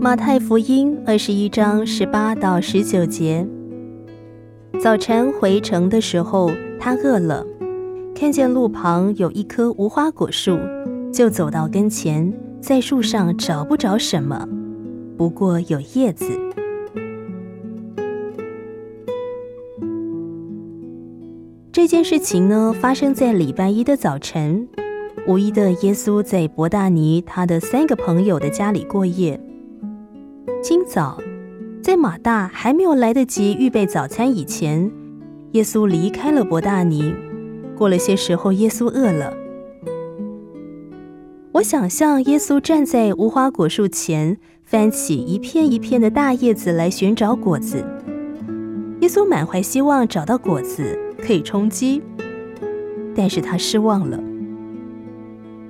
马太福音二十一章十八到十九节。早晨回城的时候，他饿了，看见路旁有一棵无花果树，就走到跟前，在树上找不着什么，不过有叶子。这件事情呢，发生在礼拜一的早晨。五一的耶稣在伯大尼他的三个朋友的家里过夜。今早，在马大还没有来得及预备早餐以前，耶稣离开了伯大尼。过了些时候，耶稣饿了。我想象耶稣站在无花果树前，翻起一片一片的大叶子来寻找果子。耶稣满怀希望找到果子可以充饥，但是他失望了。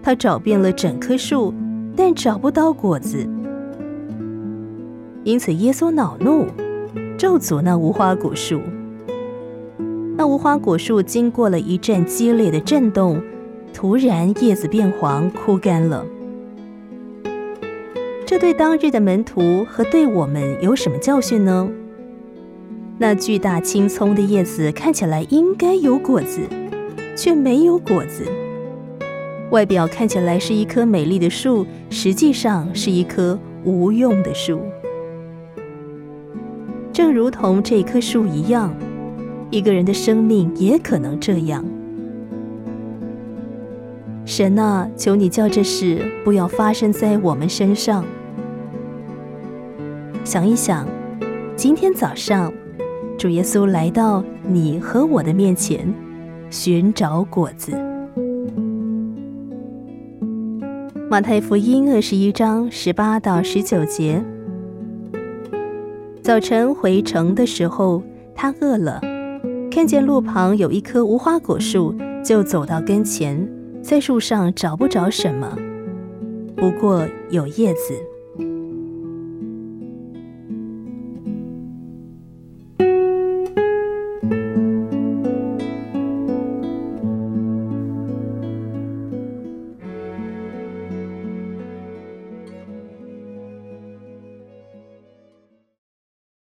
他找遍了整棵树，但找不到果子。因此，耶稣恼怒，咒诅那无花果树。那无花果树经过了一阵激烈的震动，突然叶子变黄，枯干了。这对当日的门徒和对我们有什么教训呢？那巨大青葱的叶子看起来应该有果子，却没有果子。外表看起来是一棵美丽的树，实际上是一棵无用的树。正如同这棵树一样，一个人的生命也可能这样。神啊，求你叫这事不要发生在我们身上。想一想，今天早上，主耶稣来到你和我的面前，寻找果子。马太福音二十一章十八到十九节。早晨回城的时候，他饿了，看见路旁有一棵无花果树，就走到跟前，在树上找不着什么，不过有叶子。